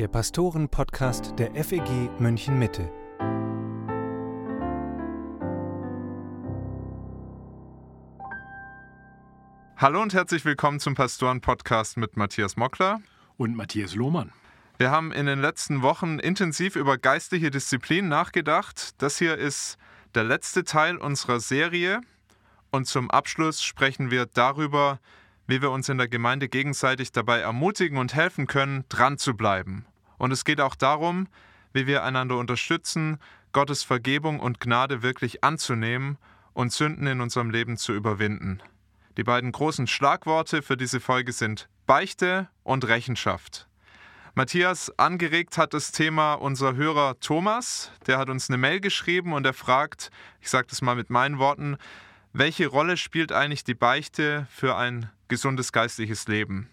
der Pastoren-Podcast der FEG München Mitte. Hallo und herzlich willkommen zum Pastoren-Podcast mit Matthias Mockler und Matthias Lohmann. Wir haben in den letzten Wochen intensiv über geistliche Disziplinen nachgedacht. Das hier ist der letzte Teil unserer Serie und zum Abschluss sprechen wir darüber, wie wir uns in der Gemeinde gegenseitig dabei ermutigen und helfen können, dran zu bleiben. Und es geht auch darum, wie wir einander unterstützen, Gottes Vergebung und Gnade wirklich anzunehmen und Sünden in unserem Leben zu überwinden. Die beiden großen Schlagworte für diese Folge sind Beichte und Rechenschaft. Matthias, angeregt hat das Thema unser Hörer Thomas. Der hat uns eine Mail geschrieben und er fragt, ich sage das mal mit meinen Worten, welche Rolle spielt eigentlich die Beichte für ein gesundes geistliches Leben?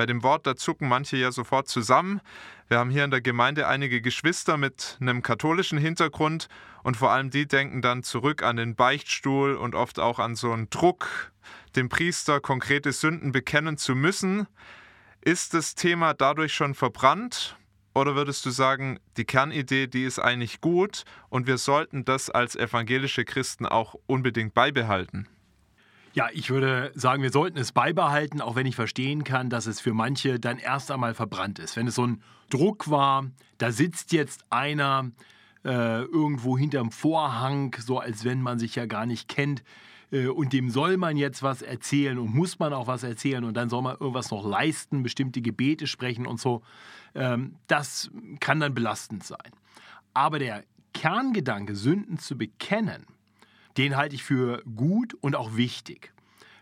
Bei dem Wort, da zucken manche ja sofort zusammen. Wir haben hier in der Gemeinde einige Geschwister mit einem katholischen Hintergrund und vor allem die denken dann zurück an den Beichtstuhl und oft auch an so einen Druck, dem Priester konkrete Sünden bekennen zu müssen. Ist das Thema dadurch schon verbrannt oder würdest du sagen, die Kernidee, die ist eigentlich gut und wir sollten das als evangelische Christen auch unbedingt beibehalten? Ja, ich würde sagen, wir sollten es beibehalten, auch wenn ich verstehen kann, dass es für manche dann erst einmal verbrannt ist. Wenn es so ein Druck war, da sitzt jetzt einer äh, irgendwo hinterm Vorhang, so als wenn man sich ja gar nicht kennt, äh, und dem soll man jetzt was erzählen und muss man auch was erzählen und dann soll man irgendwas noch leisten, bestimmte Gebete sprechen und so. Ähm, das kann dann belastend sein. Aber der Kerngedanke, Sünden zu bekennen, den halte ich für gut und auch wichtig.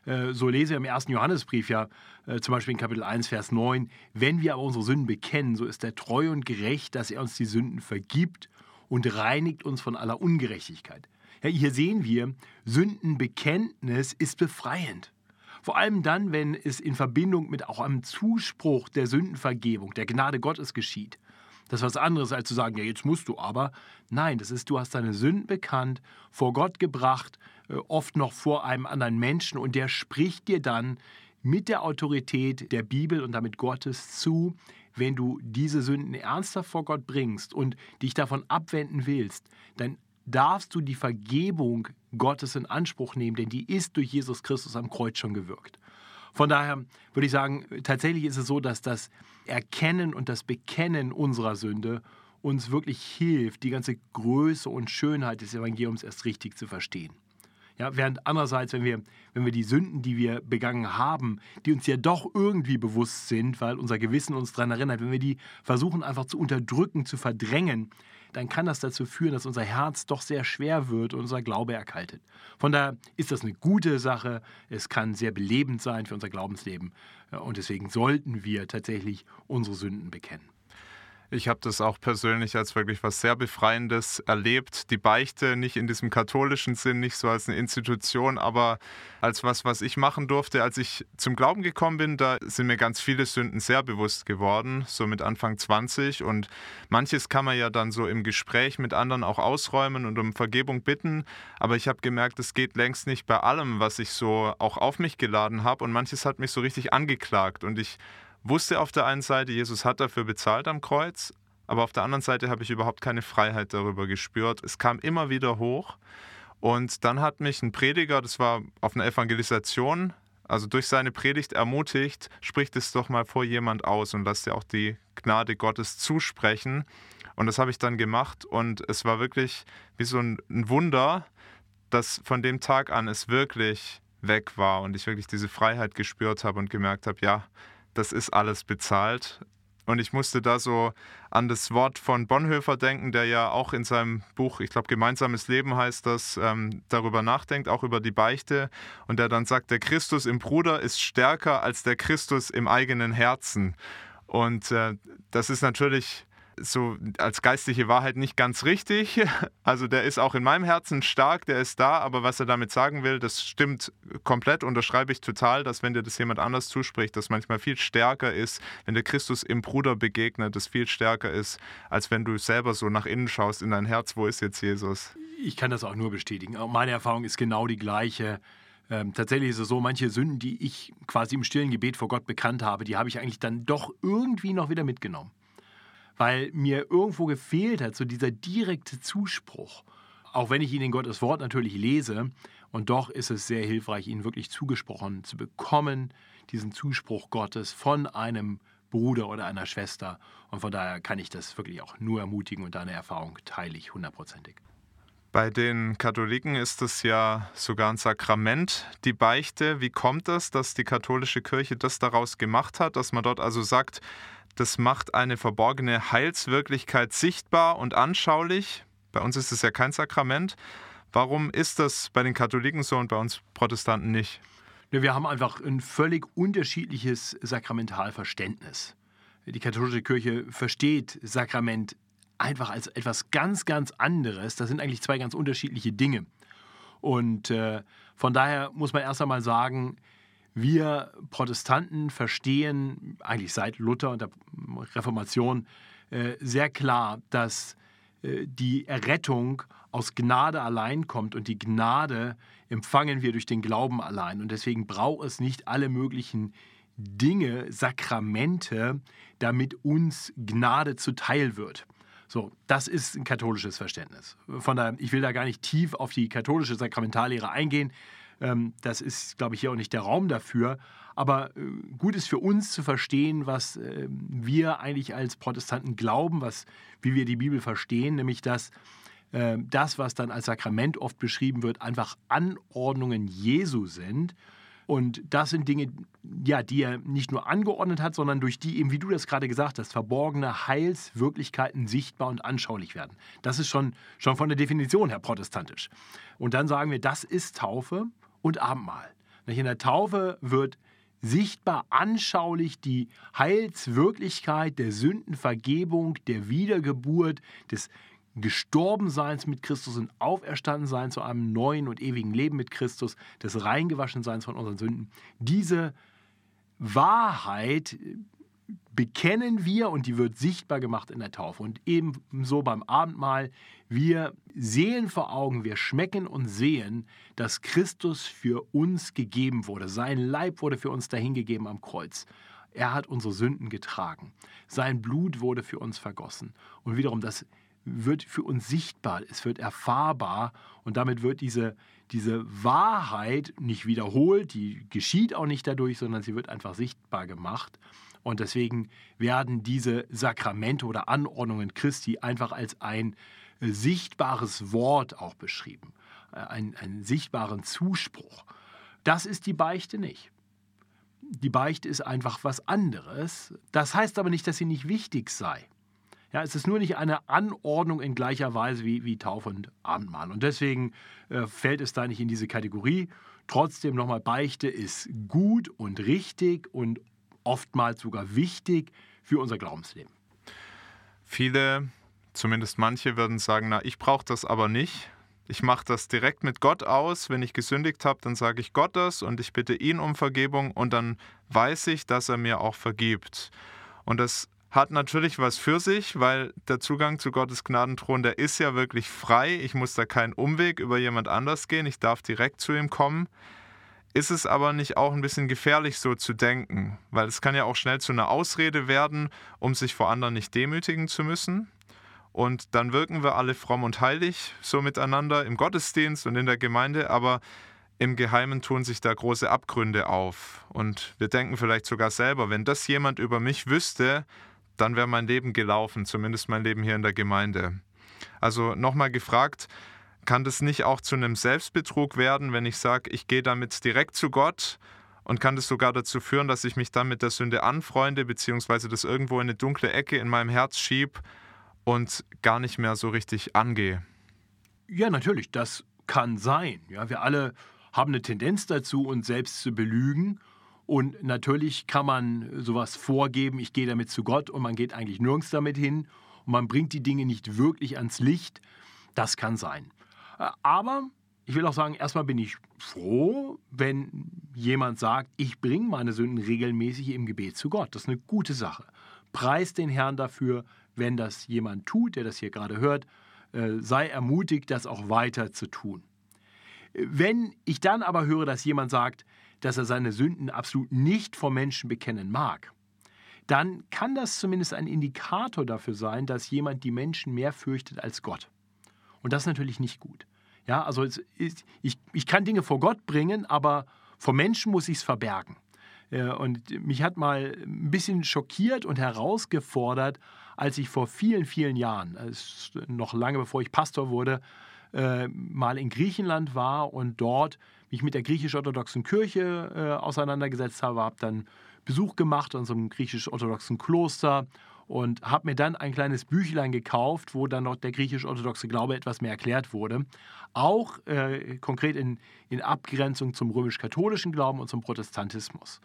Äh, so lese ich im ersten Johannesbrief ja äh, zum Beispiel in Kapitel 1, Vers 9, wenn wir aber unsere Sünden bekennen, so ist er treu und gerecht, dass er uns die Sünden vergibt und reinigt uns von aller Ungerechtigkeit. Ja, hier sehen wir, Sündenbekenntnis ist befreiend. Vor allem dann, wenn es in Verbindung mit auch einem Zuspruch der Sündenvergebung, der Gnade Gottes geschieht. Das ist was anderes, als zu sagen, ja, jetzt musst du aber. Nein, das ist, du hast deine Sünden bekannt, vor Gott gebracht, äh, oft noch vor einem anderen Menschen und der spricht dir dann mit der Autorität der Bibel und damit Gottes zu, wenn du diese Sünden ernsthaft vor Gott bringst und dich davon abwenden willst, dann darfst du die Vergebung Gottes in Anspruch nehmen, denn die ist durch Jesus Christus am Kreuz schon gewirkt. Von daher würde ich sagen, tatsächlich ist es so, dass das Erkennen und das Bekennen unserer Sünde uns wirklich hilft, die ganze Größe und Schönheit des Evangeliums erst richtig zu verstehen. Ja, während andererseits, wenn wir, wenn wir die Sünden, die wir begangen haben, die uns ja doch irgendwie bewusst sind, weil unser Gewissen uns daran erinnert, wenn wir die versuchen einfach zu unterdrücken, zu verdrängen, dann kann das dazu führen, dass unser Herz doch sehr schwer wird und unser Glaube erkaltet. Von daher ist das eine gute Sache. Es kann sehr belebend sein für unser Glaubensleben. Und deswegen sollten wir tatsächlich unsere Sünden bekennen. Ich habe das auch persönlich als wirklich was sehr Befreiendes erlebt. Die Beichte nicht in diesem katholischen Sinn, nicht so als eine Institution, aber als was, was ich machen durfte. Als ich zum Glauben gekommen bin, da sind mir ganz viele Sünden sehr bewusst geworden, so mit Anfang 20. Und manches kann man ja dann so im Gespräch mit anderen auch ausräumen und um Vergebung bitten. Aber ich habe gemerkt, es geht längst nicht bei allem, was ich so auch auf mich geladen habe. Und manches hat mich so richtig angeklagt. Und ich wusste auf der einen Seite, Jesus hat dafür bezahlt am Kreuz, aber auf der anderen Seite habe ich überhaupt keine Freiheit darüber gespürt. Es kam immer wieder hoch. Und dann hat mich ein Prediger, das war auf einer Evangelisation, also durch seine Predigt ermutigt, spricht es doch mal vor jemand aus und lass dir auch die Gnade Gottes zusprechen. Und das habe ich dann gemacht und es war wirklich wie so ein Wunder, dass von dem Tag an es wirklich weg war und ich wirklich diese Freiheit gespürt habe und gemerkt habe, ja, das ist alles bezahlt. Und ich musste da so an das Wort von Bonhoeffer denken, der ja auch in seinem Buch, ich glaube, Gemeinsames Leben heißt das, ähm, darüber nachdenkt, auch über die Beichte. Und der dann sagt, der Christus im Bruder ist stärker als der Christus im eigenen Herzen. Und äh, das ist natürlich so als geistliche Wahrheit nicht ganz richtig. Also der ist auch in meinem Herzen stark, der ist da, aber was er damit sagen will, das stimmt komplett, unterschreibe ich total, dass wenn dir das jemand anders zuspricht, das manchmal viel stärker ist, wenn der Christus im Bruder begegnet, das viel stärker ist, als wenn du selber so nach innen schaust in dein Herz, wo ist jetzt Jesus? Ich kann das auch nur bestätigen. Meine Erfahrung ist genau die gleiche. Ähm, tatsächlich ist es so, manche Sünden, die ich quasi im stillen Gebet vor Gott bekannt habe, die habe ich eigentlich dann doch irgendwie noch wieder mitgenommen. Weil mir irgendwo gefehlt hat, so dieser direkte Zuspruch. Auch wenn ich ihn in Gottes Wort natürlich lese, und doch ist es sehr hilfreich, ihn wirklich zugesprochen zu bekommen, diesen Zuspruch Gottes von einem Bruder oder einer Schwester. Und von daher kann ich das wirklich auch nur ermutigen und deine Erfahrung teile ich hundertprozentig. Bei den Katholiken ist es ja sogar ein Sakrament, die Beichte. Wie kommt es, dass die katholische Kirche das daraus gemacht hat, dass man dort also sagt, das macht eine verborgene Heilswirklichkeit sichtbar und anschaulich? Bei uns ist es ja kein Sakrament. Warum ist das bei den Katholiken so und bei uns Protestanten nicht? Wir haben einfach ein völlig unterschiedliches Sakramentalverständnis. Die katholische Kirche versteht Sakrament einfach als etwas ganz, ganz anderes. Das sind eigentlich zwei ganz unterschiedliche Dinge. Und äh, von daher muss man erst einmal sagen, wir Protestanten verstehen eigentlich seit Luther und der Reformation äh, sehr klar, dass äh, die Errettung aus Gnade allein kommt und die Gnade empfangen wir durch den Glauben allein. Und deswegen braucht es nicht alle möglichen Dinge, Sakramente, damit uns Gnade zuteil wird. So, das ist ein katholisches Verständnis. Von daher, ich will da gar nicht tief auf die katholische Sakramentallehre eingehen. Ähm, das ist, glaube ich, hier auch nicht der Raum dafür. Aber äh, gut ist für uns zu verstehen, was äh, wir eigentlich als Protestanten glauben, was, wie wir die Bibel verstehen, nämlich dass äh, das, was dann als Sakrament oft beschrieben wird, einfach Anordnungen Jesu sind und das sind Dinge, ja, die er nicht nur angeordnet hat, sondern durch die eben, wie du das gerade gesagt hast, verborgene Heilswirklichkeiten sichtbar und anschaulich werden. Das ist schon, schon von der Definition her protestantisch. Und dann sagen wir, das ist Taufe und Abendmahl. In der Taufe wird sichtbar anschaulich die Heilswirklichkeit der Sündenvergebung, der Wiedergeburt, des Gestorbenseins mit Christus und Auferstandenseins zu einem neuen und ewigen Leben mit Christus, des Reingewaschenseins von unseren Sünden. Diese Wahrheit bekennen wir und die wird sichtbar gemacht in der Taufe. Und ebenso beim Abendmahl, wir sehen vor Augen, wir schmecken und sehen, dass Christus für uns gegeben wurde. Sein Leib wurde für uns dahingegeben am Kreuz. Er hat unsere Sünden getragen. Sein Blut wurde für uns vergossen. Und wiederum das wird für uns sichtbar, es wird erfahrbar und damit wird diese, diese Wahrheit nicht wiederholt, die geschieht auch nicht dadurch, sondern sie wird einfach sichtbar gemacht. Und deswegen werden diese Sakramente oder Anordnungen Christi einfach als ein äh, sichtbares Wort auch beschrieben, äh, ein, einen sichtbaren Zuspruch. Das ist die Beichte nicht. Die Beichte ist einfach was anderes. Das heißt aber nicht, dass sie nicht wichtig sei. Ja, es ist nur nicht eine Anordnung in gleicher Weise wie, wie Taufe und Abendmahl. Und deswegen äh, fällt es da nicht in diese Kategorie. Trotzdem nochmal, Beichte ist gut und richtig und oftmals sogar wichtig für unser Glaubensleben. Viele, zumindest manche, würden sagen, na, ich brauche das aber nicht. Ich mache das direkt mit Gott aus. Wenn ich gesündigt habe, dann sage ich Gott das und ich bitte ihn um Vergebung und dann weiß ich, dass er mir auch vergibt. Und das hat natürlich was für sich, weil der Zugang zu Gottes Gnadenthron, der ist ja wirklich frei. Ich muss da keinen Umweg über jemand anders gehen. Ich darf direkt zu ihm kommen. Ist es aber nicht auch ein bisschen gefährlich, so zu denken? Weil es kann ja auch schnell zu einer Ausrede werden, um sich vor anderen nicht demütigen zu müssen. Und dann wirken wir alle fromm und heilig so miteinander im Gottesdienst und in der Gemeinde, aber im Geheimen tun sich da große Abgründe auf. Und wir denken vielleicht sogar selber, wenn das jemand über mich wüsste, dann wäre mein Leben gelaufen, zumindest mein Leben hier in der Gemeinde. Also nochmal gefragt, kann das nicht auch zu einem Selbstbetrug werden, wenn ich sage, ich gehe damit direkt zu Gott und kann das sogar dazu führen, dass ich mich dann mit der Sünde anfreunde, beziehungsweise das irgendwo in eine dunkle Ecke in meinem Herz schieb und gar nicht mehr so richtig angehe? Ja, natürlich, das kann sein. Ja, wir alle haben eine Tendenz dazu, uns selbst zu belügen und natürlich kann man sowas vorgeben, ich gehe damit zu Gott und man geht eigentlich nirgends damit hin und man bringt die Dinge nicht wirklich ans Licht. Das kann sein. Äh, aber ich will auch sagen, erstmal bin ich froh, wenn jemand sagt, ich bringe meine Sünden regelmäßig im Gebet zu Gott. Das ist eine gute Sache. Preis den Herrn dafür, wenn das jemand tut, der das hier gerade hört. Äh, sei ermutigt, das auch weiter zu tun. Wenn ich dann aber höre, dass jemand sagt, dass er seine Sünden absolut nicht vor Menschen bekennen mag, dann kann das zumindest ein Indikator dafür sein, dass jemand die Menschen mehr fürchtet als Gott. Und das ist natürlich nicht gut. Ja, also ist, ich, ich kann Dinge vor Gott bringen, aber vor Menschen muss ich es verbergen. Und mich hat mal ein bisschen schockiert und herausgefordert, als ich vor vielen, vielen Jahren, noch lange bevor ich Pastor wurde, äh, mal in Griechenland war und dort mich mit der griechisch-orthodoxen Kirche äh, auseinandergesetzt habe, habe dann Besuch gemacht an so einem griechisch-orthodoxen Kloster und habe mir dann ein kleines Büchlein gekauft, wo dann noch der griechisch-orthodoxe Glaube etwas mehr erklärt wurde. Auch äh, konkret in, in Abgrenzung zum römisch-katholischen Glauben und zum Protestantismus.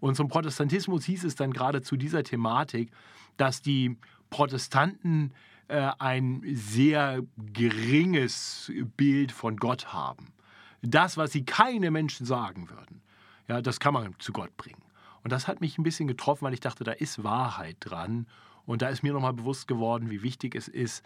Und zum Protestantismus hieß es dann gerade zu dieser Thematik, dass die Protestanten äh, ein sehr geringes Bild von Gott haben. Das, was sie keine Menschen sagen würden, ja, das kann man zu Gott bringen. Und das hat mich ein bisschen getroffen, weil ich dachte, da ist Wahrheit dran. Und da ist mir nochmal bewusst geworden, wie wichtig es ist,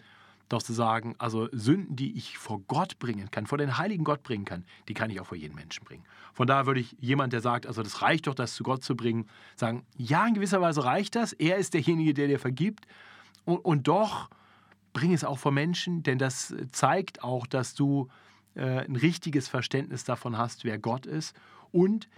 doch zu sagen, also Sünden, die ich vor Gott bringen kann, vor den heiligen Gott bringen kann, die kann ich auch vor jeden Menschen bringen. Von daher würde ich jemand, der sagt, also das reicht doch, das zu Gott zu bringen, sagen, ja, in gewisser Weise reicht das. Er ist derjenige, der dir vergibt. Und, und doch bring es auch vor Menschen, denn das zeigt auch, dass du äh, ein richtiges Verständnis davon hast, wer Gott ist und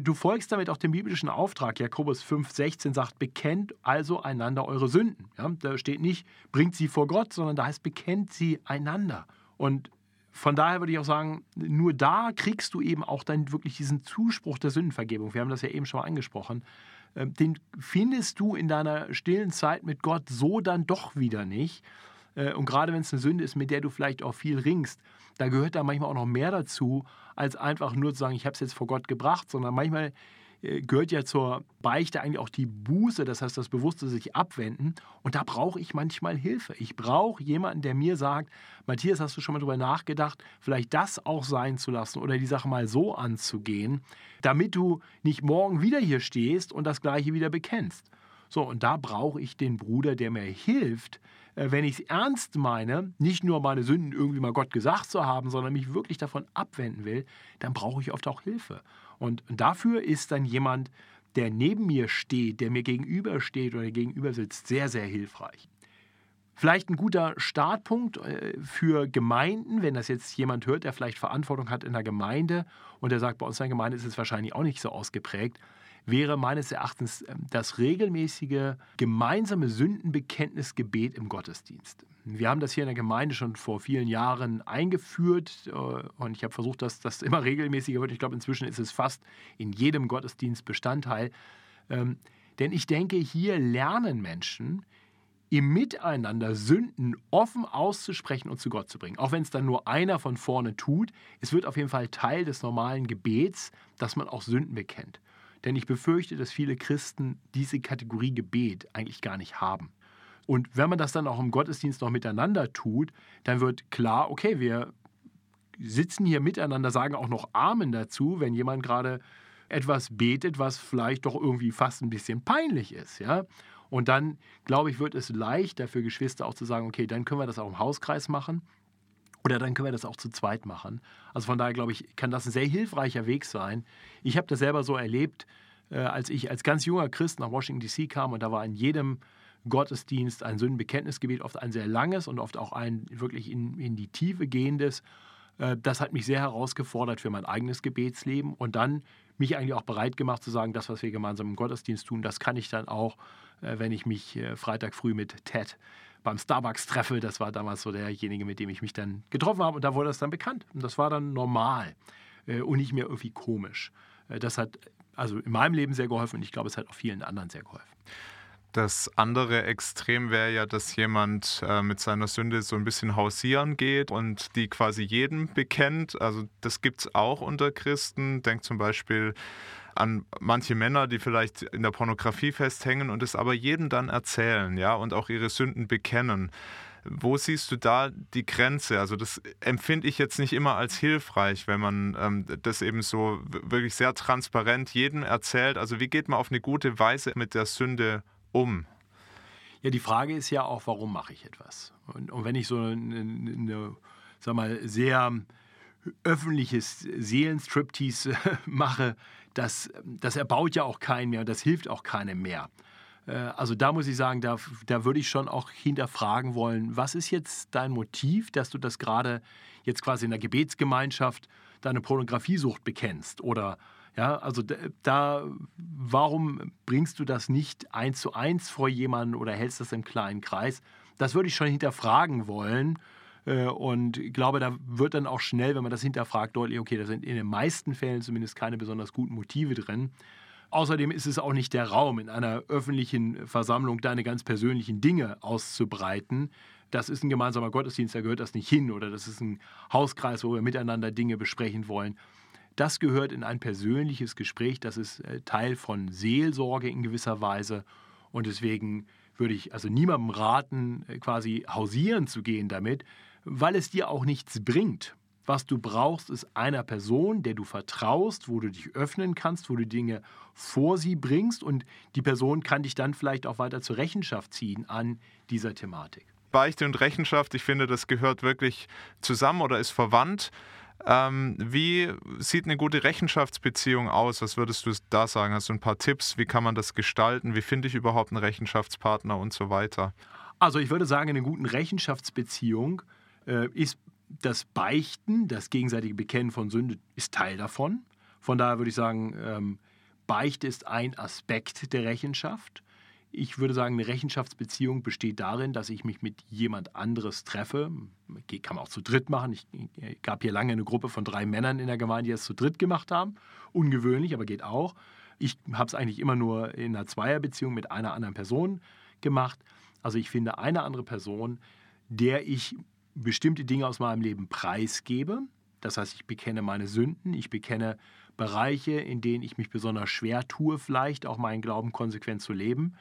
du folgst damit auch dem biblischen Auftrag. Jakobus 5,16 sagt, bekennt also einander eure Sünden. Ja, da steht nicht, bringt sie vor Gott, sondern da heißt, bekennt sie einander. Und von daher würde ich auch sagen, nur da kriegst du eben auch dann wirklich diesen Zuspruch der Sündenvergebung. Wir haben das ja eben schon mal angesprochen. Ähm, den findest du in deiner stillen Zeit mit Gott so dann doch wieder nicht. Äh, und gerade wenn es eine Sünde ist, mit der du vielleicht auch viel ringst, da gehört da manchmal auch noch mehr dazu, als einfach nur zu sagen, ich habe es jetzt vor Gott gebracht, sondern manchmal äh, gehört ja zur Beichte eigentlich auch die Buße, das heißt das bewusste sich abwenden. Und da brauche ich manchmal Hilfe. Ich brauche jemanden, der mir sagt, Matthias, hast du schon mal darüber nachgedacht, vielleicht das auch sein zu lassen oder die Sache mal so anzugehen, damit du nicht morgen wieder hier stehst und das gleiche wieder bekennst. So, und da brauche ich den Bruder, der mir hilft, wenn ich es ernst meine, nicht nur meine Sünden irgendwie mal Gott gesagt zu haben, sondern mich wirklich davon abwenden will, dann brauche ich oft auch Hilfe. Und dafür ist dann jemand, der neben mir steht, der mir gegenübersteht oder gegenüber sitzt, sehr, sehr hilfreich. Vielleicht ein guter Startpunkt äh, für Gemeinden, wenn das jetzt jemand hört, der vielleicht Verantwortung hat in der Gemeinde und der sagt, bei uns in der Gemeinde ist es wahrscheinlich auch nicht so ausgeprägt wäre meines Erachtens ähm, das regelmäßige gemeinsame Sündenbekenntnisgebet im Gottesdienst. Wir haben das hier in der Gemeinde schon vor vielen Jahren eingeführt äh, und ich habe versucht, dass das immer regelmäßiger wird. Ich glaube, inzwischen ist es fast in jedem Gottesdienst Bestandteil. Ähm, denn ich denke, hier lernen Menschen, im Miteinander Sünden offen auszusprechen und zu Gott zu bringen. Auch wenn es dann nur einer von vorne tut, es wird auf jeden Fall Teil des normalen Gebets, dass man auch Sünden bekennt. Denn ich befürchte, dass viele Christen diese Kategorie Gebet eigentlich gar nicht haben. Und wenn man das dann auch im Gottesdienst noch miteinander tut, dann wird klar, okay, wir sitzen hier miteinander, sagen auch noch Amen dazu, wenn jemand gerade etwas betet, was vielleicht doch irgendwie fast ein bisschen peinlich ist, ja. Und dann, glaube ich, wird es leichter für Geschwister auch zu sagen, okay, dann können wir das auch im Hauskreis machen oder dann können wir das auch zu zweit machen. Also von daher, glaube ich, kann das ein sehr hilfreicher Weg sein, ich habe das selber so erlebt, äh, als ich als ganz junger Christ nach Washington DC kam und da war in jedem Gottesdienst ein Sündenbekenntnisgebet, oft ein sehr langes und oft auch ein wirklich in, in die Tiefe gehendes. Äh, das hat mich sehr herausgefordert für mein eigenes Gebetsleben und dann mich eigentlich auch bereit gemacht zu sagen, das, was wir gemeinsam im Gottesdienst tun, das kann ich dann auch, äh, wenn ich mich Freitag früh mit Ted beim Starbucks treffe. Das war damals so derjenige, mit dem ich mich dann getroffen habe und da wurde das dann bekannt. Und das war dann normal und nicht mehr irgendwie komisch. Äh, das hat also in meinem Leben sehr geholfen und ich glaube, es hat auch vielen anderen sehr geholfen. Das andere Extrem wäre ja, dass jemand äh, mit seiner Sünde so ein bisschen hausieren geht und die quasi jedem bekennt. Also das gibt es auch unter Christen. Denkt zum Beispiel an manche Männer, die vielleicht in der Pornografie festhängen und es aber jedem dann erzählen, ja, und auch ihre Sünden bekennen. Wo siehst du da die Grenze? Also das empfinde ich jetzt nicht immer als hilfreich, wenn man ähm, das eben so wirklich sehr transparent jedem erzählt. Also wie geht man auf eine gute Weise mit der Sünde um? Ja, die Frage ist ja auch, warum mache ich etwas? Und, und wenn ich so eine, eine sag mal, sehr öffentliches Seelenstriptease mache, das, das erbaut ja auch keinen mehr und das hilft auch keinem mehr. Äh, also da muss ich sagen, da, da würde ich schon auch hinterfragen wollen, was ist jetzt dein Motiv, dass du das gerade jetzt quasi in der Gebetsgemeinschaft deine Pornografiesucht bekennst oder ja, also da, warum bringst du das nicht eins zu eins vor jemanden oder hältst das im kleinen Kreis? Das würde ich schon hinterfragen wollen. Äh, und ich glaube, da wird dann auch schnell, wenn man das hinterfragt, deutlich, okay, da sind in den meisten Fällen zumindest keine besonders guten Motive drin. Außerdem ist es auch nicht der Raum, in einer öffentlichen Versammlung deine ganz persönlichen Dinge auszubreiten. Das ist ein gemeinsamer Gottesdienst, da gehört das nicht hin. Oder das ist ein Hauskreis, wo wir miteinander Dinge besprechen wollen. Das gehört in ein persönliches Gespräch. Das ist äh, Teil von Seelsorge in gewisser Weise. Und deswegen würde ich also niemandem raten, äh, quasi hausieren zu gehen damit, weil es dir auch nichts bringt. Was du brauchst, ist einer Person, der du vertraust, wo du dich öffnen kannst, wo du Dinge vor sie bringst und die Person kann dich dann vielleicht auch weiter zur Rechenschaft ziehen an dieser Thematik. Beichte und Rechenschaft, ich finde, das gehört wirklich zusammen oder ist verwandt. Ähm, wie sieht eine gute Rechenschaftsbeziehung aus? Was würdest du da sagen? Hast du ein paar Tipps? Wie kann man das gestalten? Wie finde ich überhaupt einen Rechenschaftspartner und so weiter? Also ich würde sagen, in einer guten Rechenschaftsbeziehung ist das Beichten, das gegenseitige Bekennen von Sünde, ist Teil davon. Von daher würde ich sagen, ähm, Beichte ist ein Aspekt der Rechenschaft. Ich würde sagen, eine Rechenschaftsbeziehung besteht darin, dass ich mich mit jemand anderes treffe. Kann man auch zu dritt machen. Ich, ich gab hier lange eine Gruppe von drei Männern in der Gemeinde, die es zu dritt gemacht haben. Ungewöhnlich, aber geht auch. Ich habe es eigentlich immer nur in einer Zweierbeziehung mit einer anderen Person gemacht. Also ich finde eine andere Person, der ich bestimmte Dinge aus meinem Leben preisgebe. Das heißt, ich bekenne meine Sünden, ich bekenne Bereiche, in denen ich mich besonders schwer tue, vielleicht auch meinen Glauben konsequent zu leben.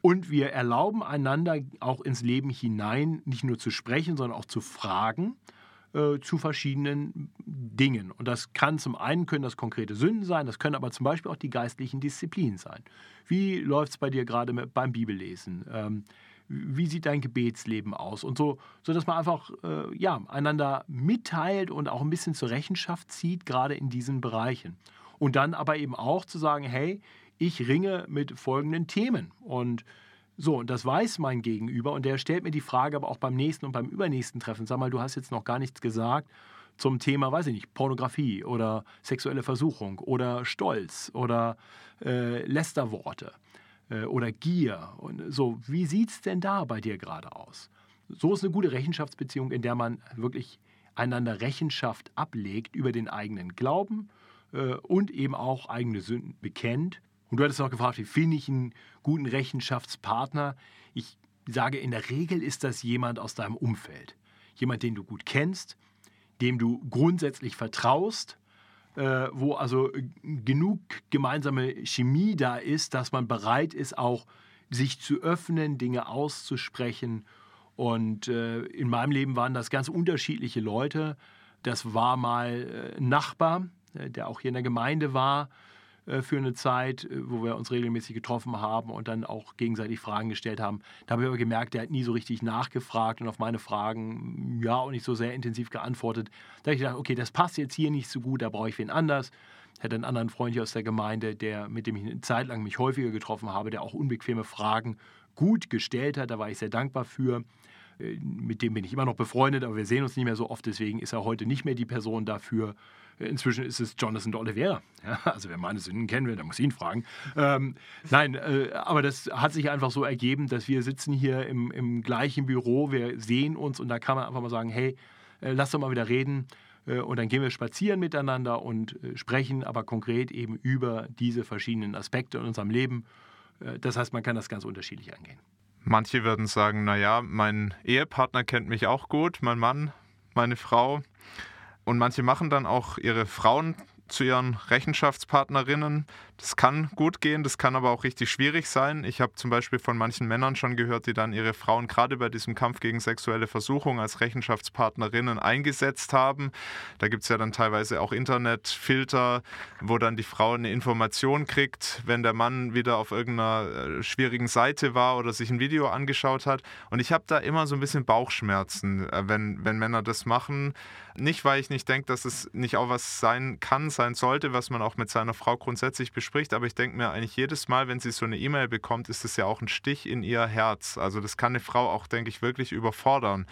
Und wir erlauben einander auch ins Leben hinein nicht nur zu sprechen, sondern auch zu fragen äh, zu verschiedenen Dingen. Und das kann zum einen können das konkrete Sünden sein, das können aber zum Beispiel auch die geistlichen Disziplinen sein. Wie läuft es bei dir gerade beim Bibellesen? Ähm, wie sieht dein Gebetsleben aus und so, so dass man einfach äh, ja, einander mitteilt und auch ein bisschen zur Rechenschaft zieht, gerade in diesen Bereichen. Und dann aber eben auch zu sagen, hey, ich ringe mit folgenden Themen und so, und das weiß mein Gegenüber und der stellt mir die Frage aber auch beim nächsten und beim übernächsten Treffen, sag mal, du hast jetzt noch gar nichts gesagt zum Thema, weiß ich nicht, Pornografie oder sexuelle Versuchung oder Stolz oder äh, Lästerworte. Äh, oder Gier. Und so, wie sieht es denn da bei dir gerade aus? So ist eine gute Rechenschaftsbeziehung, in der man wirklich einander Rechenschaft ablegt über den eigenen Glauben äh, und eben auch eigene Sünden bekennt. Und du hattest noch gefragt, wie finde ich einen guten Rechenschaftspartner? Ich sage, in der Regel ist das jemand aus deinem Umfeld. Jemand, den du gut kennst, dem du grundsätzlich vertraust äh, wo also genug gemeinsame Chemie da ist, dass man bereit ist, auch sich zu öffnen, Dinge auszusprechen. Und äh, in meinem Leben waren das ganz unterschiedliche Leute. Das war mal ein Nachbar, äh, der auch hier in der Gemeinde war. Äh, für eine Zeit, äh, wo wir uns regelmäßig getroffen haben und dann auch gegenseitig Fragen gestellt haben. Da habe ich aber gemerkt, der hat nie so richtig nachgefragt und auf meine Fragen ja auch nicht so sehr intensiv geantwortet. Da habe ich gedacht, okay, das passt jetzt hier nicht so gut, da brauche ich wen anders. Ich hatte einen anderen Freund hier aus der Gemeinde, der, mit dem ich eine Zeit lang mich häufiger getroffen habe, der auch unbequeme Fragen gut gestellt hat. Da war ich sehr dankbar für. Äh, mit dem bin ich immer noch befreundet, aber wir sehen uns nicht mehr so oft. Deswegen ist er heute nicht mehr die Person dafür. Inzwischen ist es Jonathan de Oliveira. Ja, also wer meine Sünden kennen will, der muss ihn fragen. Ähm, nein, äh, aber das hat sich einfach so ergeben, dass wir sitzen hier im, im gleichen Büro, wir sehen uns und da kann man einfach mal sagen, hey, äh, lass doch mal wieder reden. Äh, und dann gehen wir spazieren miteinander und äh, sprechen aber konkret eben über diese verschiedenen Aspekte in unserem Leben. Äh, das heißt, man kann das ganz unterschiedlich angehen. Manche würden sagen, naja, mein Ehepartner kennt mich auch gut, mein Mann, meine Frau. Und manche machen dann auch ihre Frauen zu ihren Rechenschaftspartnerinnen. Das kann gut gehen, das kann aber auch richtig schwierig sein. Ich habe zum Beispiel von manchen Männern schon gehört, die dann ihre Frauen gerade bei diesem Kampf gegen sexuelle Versuchung als Rechenschaftspartnerinnen eingesetzt haben. Da gibt es ja dann teilweise auch Internetfilter, wo dann die Frau eine Information kriegt, wenn der Mann wieder auf irgendeiner äh, schwierigen Seite war oder sich ein Video angeschaut hat. Und ich habe da immer so ein bisschen Bauchschmerzen, äh, wenn, wenn Männer das machen. Nicht, weil ich nicht denke, dass es nicht auch was sein kann, sein sollte, was man auch mit seiner Frau grundsätzlich bespricht. Aber ich denke mir eigentlich jedes Mal, wenn sie so eine E-Mail bekommt, ist es ja auch ein Stich in ihr Herz. Also das kann eine Frau auch, denke ich, wirklich überfordern.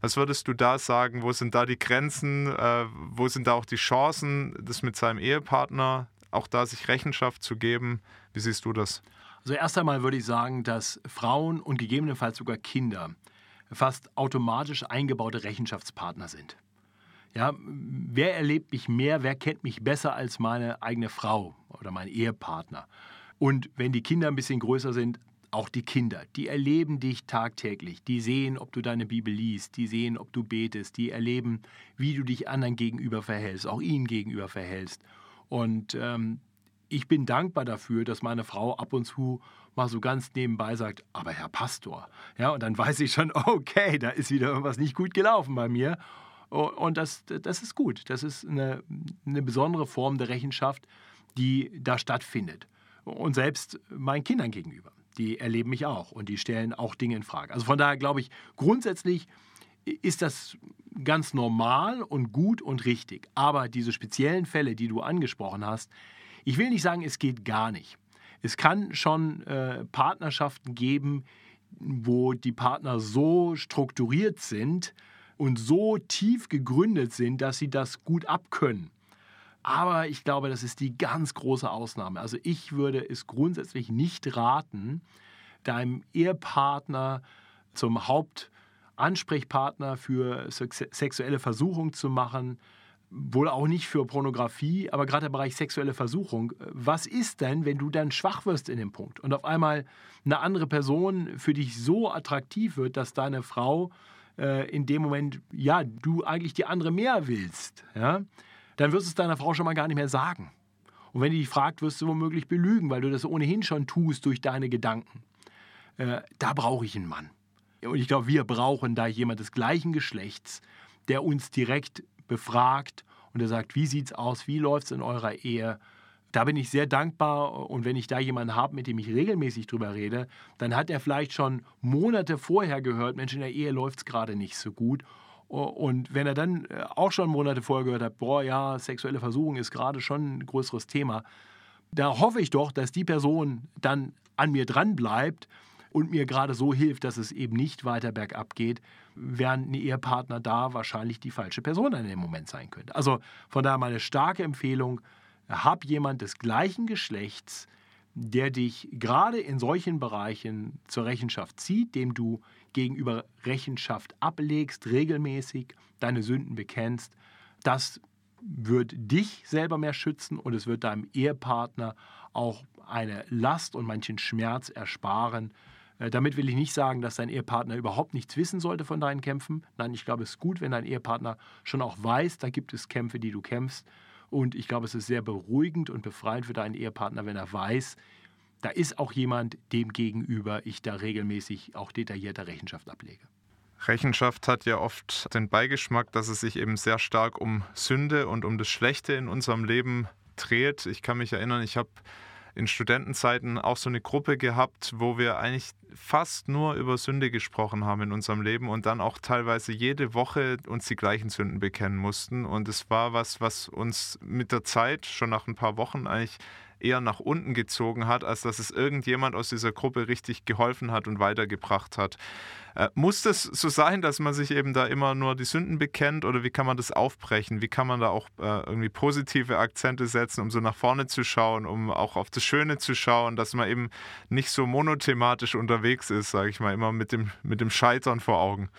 Was würdest du da sagen? Wo sind da die Grenzen? Äh, wo sind da auch die Chancen, das mit seinem Ehepartner auch da sich Rechenschaft zu geben? Wie siehst du das? Also erst einmal würde ich sagen, dass Frauen und gegebenenfalls sogar Kinder fast automatisch eingebaute Rechenschaftspartner sind. Ja, wer erlebt mich mehr, wer kennt mich besser als meine eigene Frau oder mein Ehepartner? Und wenn die Kinder ein bisschen größer sind, auch die Kinder, die erleben dich tagtäglich, die sehen, ob du deine Bibel liest, die sehen, ob du betest, die erleben, wie du dich anderen gegenüber verhältst, auch ihnen gegenüber verhältst. Und ähm, ich bin dankbar dafür, dass meine Frau ab und zu mal so ganz nebenbei sagt, aber Herr Pastor. Ja, und dann weiß ich schon, okay, da ist wieder irgendwas nicht gut gelaufen bei mir. Und das, das ist gut. Das ist eine, eine besondere Form der Rechenschaft, die da stattfindet. Und selbst meinen Kindern gegenüber. Die erleben mich auch und die stellen auch Dinge in Frage. Also von daher glaube ich, grundsätzlich ist das ganz normal und gut und richtig. Aber diese speziellen Fälle, die du angesprochen hast, ich will nicht sagen, es geht gar nicht. Es kann schon äh, Partnerschaften geben, wo die Partner so strukturiert sind und so tief gegründet sind, dass sie das gut abkönnen. Aber ich glaube, das ist die ganz große Ausnahme. Also ich würde es grundsätzlich nicht raten, deinem Ehepartner zum Hauptansprechpartner für sexuelle Versuchung zu machen, wohl auch nicht für Pornografie, aber gerade im Bereich sexuelle Versuchung. Was ist denn, wenn du dann schwach wirst in dem Punkt und auf einmal eine andere Person für dich so attraktiv wird, dass deine Frau äh, in dem Moment, ja, du eigentlich die andere mehr willst, ja, dann wirst du es deiner Frau schon mal gar nicht mehr sagen. Und wenn die dich fragt, wirst du womöglich belügen, weil du das ohnehin schon tust durch deine Gedanken. Äh, da brauche ich einen Mann. Und ich glaube, wir brauchen da jemand des gleichen Geschlechts, der uns direkt befragt und der sagt, wie sieht es aus, wie läuft es in eurer Ehe. Da bin ich sehr dankbar und wenn ich da jemanden habe, mit dem ich regelmäßig drüber rede, dann hat er vielleicht schon Monate vorher gehört, Mensch, in der Ehe läuft es gerade nicht so gut. Und wenn er dann äh, auch schon Monate vorher gehört hat, boah, ja, sexuelle Versuchung ist gerade schon ein größeres Thema, da hoffe ich doch, dass die Person dann an mir dran bleibt und mir gerade so hilft, dass es eben nicht weiter bergab geht, während ein Ehepartner da wahrscheinlich die falsche Person in dem Moment sein könnte. Also von daher meine starke Empfehlung, hab jemand des gleichen Geschlechts, der dich gerade in solchen Bereichen zur Rechenschaft zieht, dem du gegenüber Rechenschaft ablegst, regelmäßig deine Sünden bekennst. Das wird dich selber mehr schützen und es wird deinem Ehepartner auch eine Last und manchen Schmerz ersparen, äh, damit will ich nicht sagen, dass dein Ehepartner überhaupt nichts wissen sollte von deinen Kämpfen. Nein, ich glaube, es ist gut, wenn dein Ehepartner schon auch weiß, da gibt es Kämpfe, die du kämpfst. Und ich glaube, es ist sehr beruhigend und befreiend für deinen Ehepartner, wenn er weiß, da ist auch jemand, dem gegenüber ich da regelmäßig auch detaillierte Rechenschaft ablege. Rechenschaft hat ja oft den Beigeschmack, dass es sich eben sehr stark um Sünde und um das Schlechte in unserem Leben dreht. Ich kann mich erinnern, ich habe in Studentenzeiten auch so eine Gruppe gehabt, wo wir eigentlich fast nur über Sünde gesprochen haben in unserem Leben und dann auch teilweise jede Woche uns die gleichen Sünden bekennen mussten. Und es war was, was uns mit der Zeit, schon nach ein paar Wochen eigentlich eher nach unten gezogen hat, als dass es irgendjemand aus dieser Gruppe richtig geholfen hat und weitergebracht hat. Äh, muss das so sein, dass man sich eben da immer nur die Sünden bekennt oder wie kann man das aufbrechen? Wie kann man da auch äh, irgendwie positive Akzente setzen, um so nach vorne zu schauen, um auch auf das Schöne zu schauen, dass man eben nicht so monothematisch unterwegs ist, sage ich mal, immer mit dem, mit dem Scheitern vor Augen?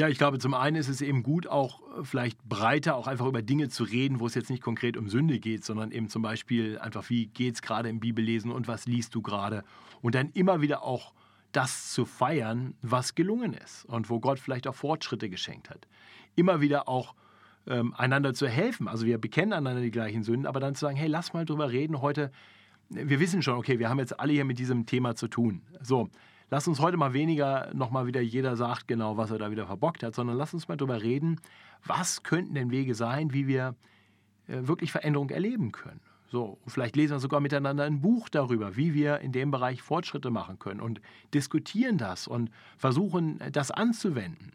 Ja, ich glaube, zum einen ist es eben gut, auch äh, vielleicht breiter auch einfach über Dinge zu reden, wo es jetzt nicht konkret um Sünde geht, sondern eben zum Beispiel einfach, wie geht es gerade im Bibellesen und was liest du gerade? Und dann immer wieder auch das zu feiern, was gelungen ist und wo Gott vielleicht auch Fortschritte geschenkt hat. Immer wieder auch ähm, einander zu helfen. Also wir bekennen einander die gleichen Sünden, aber dann zu sagen, hey, lass mal drüber reden heute. Wir wissen schon, okay, wir haben jetzt alle hier mit diesem Thema zu tun. So, lass uns heute mal weniger nochmal wieder jeder sagt genau, was er da wieder verbockt hat, sondern lass uns mal drüber reden, was könnten denn Wege sein, wie wir äh, wirklich Veränderung erleben können. So, vielleicht lesen wir sogar miteinander ein Buch darüber, wie wir in dem Bereich Fortschritte machen können und diskutieren das und versuchen, das anzuwenden.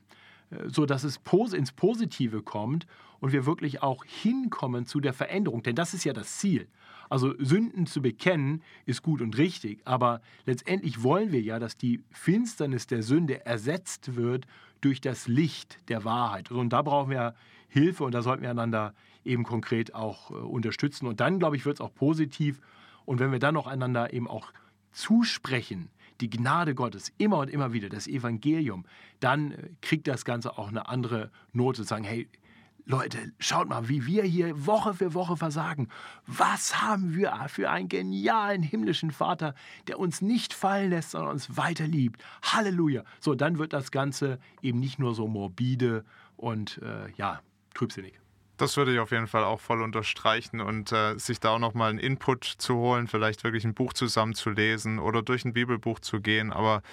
so dass es ins Positive kommt und wir wirklich auch hinkommen zu der Veränderung. Denn das ist ja das Ziel. Also Sünden zu bekennen ist gut und richtig, aber letztendlich wollen wir ja, dass die Finsternis der Sünde ersetzt wird durch das Licht der Wahrheit. Und da brauchen wir Hilfe und da sollten wir einander eben konkret auch äh, unterstützen. Und dann, glaube ich, wird es auch positiv. Und wenn wir dann noch einander eben auch zusprechen, die Gnade Gottes immer und immer wieder, das Evangelium, dann äh, kriegt das Ganze auch eine andere Note. Sagen, hey, Leute, schaut mal, wie wir hier Woche für Woche versagen. Was haben wir für einen genialen himmlischen Vater, der uns nicht fallen lässt, sondern uns weiter liebt. Halleluja. So, dann wird das Ganze eben nicht nur so morbide und äh, ja, trübsinnig. Das würde ich auf jeden Fall auch voll unterstreichen und äh, sich da auch nochmal einen Input zu holen, vielleicht wirklich ein Buch zusammenzulesen oder durch ein Bibelbuch zu gehen, aber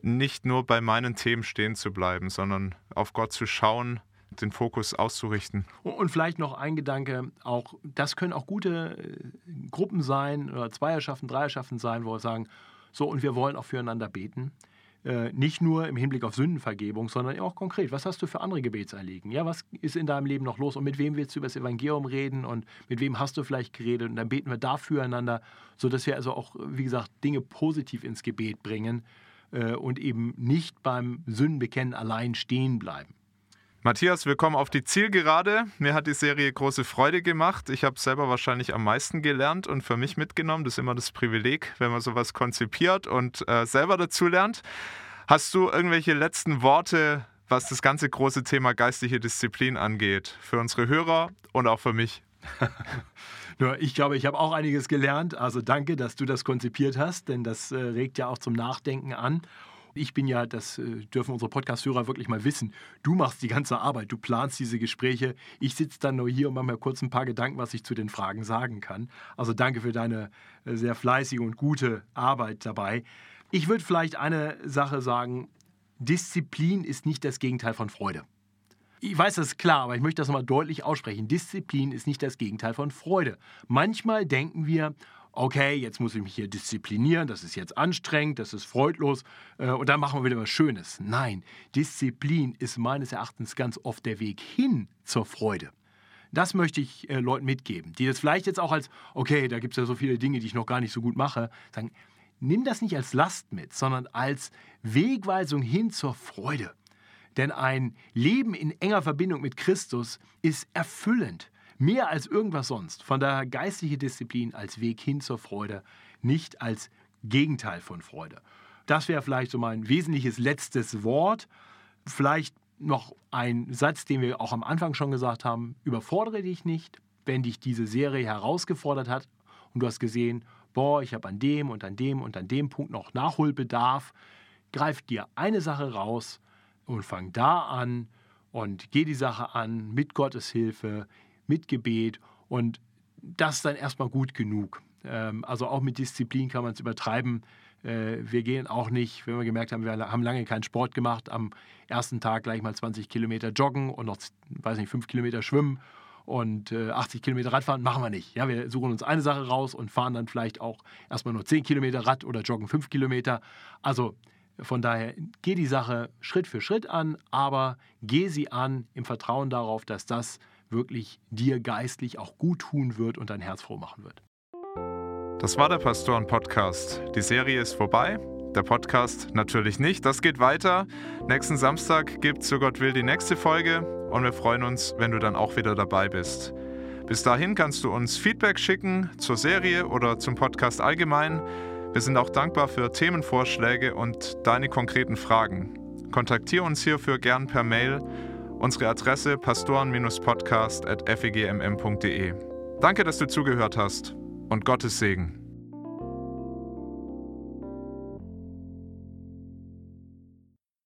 nicht nur bei meinen Themen stehen zu bleiben, sondern auf Gott zu schauen, den Fokus auszurichten. Und vielleicht noch ein Gedanke, auch das können auch gute äh, Gruppen sein oder Zweierschaften, Dreierschaften sein, wo wir sagen, so und wir wollen auch füreinander beten. Äh, nicht nur im Hinblick auf Sündenvergebung, sondern auch konkret. Was hast du für andere Gebetsanliegen? Ja, was ist in deinem Leben noch los und mit wem willst du über das Evangelium reden und mit wem hast du vielleicht geredet und dann beten wir da füreinander, sodass wir also auch, wie gesagt, Dinge positiv ins Gebet bringen äh, und eben nicht beim Sündenbekennen allein stehen bleiben. Matthias, willkommen auf die Zielgerade. Mir hat die Serie große Freude gemacht. Ich habe selber wahrscheinlich am meisten gelernt und für mich mitgenommen. Das ist immer das Privileg, wenn man sowas konzipiert und äh, selber dazulernt. Hast du irgendwelche letzten Worte, was das ganze große Thema geistliche Disziplin angeht, für unsere Hörer und auch für mich? Ich glaube, ich habe auch einiges gelernt. Also danke, dass du das konzipiert hast, denn das äh, regt ja auch zum Nachdenken an. Ich bin ja, das äh, dürfen unsere Podcast-Hörer wirklich mal wissen, du machst die ganze Arbeit, du planst diese Gespräche. Ich sitze dann nur hier und mache mir kurz ein paar Gedanken, was ich zu den Fragen sagen kann. Also danke für deine äh, sehr fleißige und gute Arbeit dabei. Ich würde vielleicht eine Sache sagen, Disziplin ist nicht das Gegenteil von Freude. Ich weiß, das ist klar, aber ich möchte das nochmal deutlich aussprechen. Disziplin ist nicht das Gegenteil von Freude. Manchmal denken wir, okay, jetzt muss ich mich hier disziplinieren, das ist jetzt anstrengend, das ist freudlos äh, und dann machen wir wieder was Schönes. Nein, Disziplin ist meines Erachtens ganz oft der Weg hin zur Freude. Das möchte ich äh, Leuten mitgeben, die das vielleicht jetzt auch als, okay, da gibt es ja so viele Dinge, die ich noch gar nicht so gut mache, sagen, nimm das nicht als Last mit, sondern als Wegweisung hin zur Freude. Denn ein Leben in enger Verbindung mit Christus ist erfüllend. Mehr als irgendwas sonst. Von daher geistliche Disziplin als Weg hin zur Freude, nicht als Gegenteil von Freude. Das wäre vielleicht so mein wesentliches letztes Wort. Vielleicht noch ein Satz, den wir auch am Anfang schon gesagt haben. Überfordere dich nicht, wenn dich diese Serie herausgefordert hat und du hast gesehen, boah, ich habe an dem und an dem und an dem Punkt noch Nachholbedarf. Greif dir eine Sache raus und fang da an und geh die Sache an mit Gottes Hilfe mit Gebet und das ist dann erstmal gut genug. Ähm, also auch mit Disziplin kann man es übertreiben. Äh, wir gehen auch nicht, wenn wir gemerkt haben, wir haben lange keinen Sport gemacht, am ersten Tag gleich mal 20 Kilometer joggen und noch, weiß nicht, 5 Kilometer schwimmen und 80 äh, Kilometer Radfahren machen wir nicht. Ja, wir suchen uns eine Sache raus und fahren dann vielleicht auch erstmal nur 10 Kilometer Rad oder joggen 5 Kilometer. Also von daher geh die Sache Schritt für Schritt an, aber geh sie an im Vertrauen darauf, dass das wirklich dir geistlich auch gut tun wird und dein Herz froh machen wird. Das war der Pastoren-Podcast. Die Serie ist vorbei. Der Podcast natürlich nicht. Das geht weiter. Nächsten Samstag gibt es, so Gott will, die nächste Folge und wir freuen uns, wenn du dann auch wieder dabei bist. Bis dahin kannst du uns Feedback schicken zur Serie oder zum Podcast allgemein. Wir sind auch dankbar für Themenvorschläge und deine konkreten Fragen. Kontaktiere uns hierfür gern per Mail Unsere Adresse pastoren-podcast.fegmm.de. Danke, dass du zugehört hast und Gottes Segen.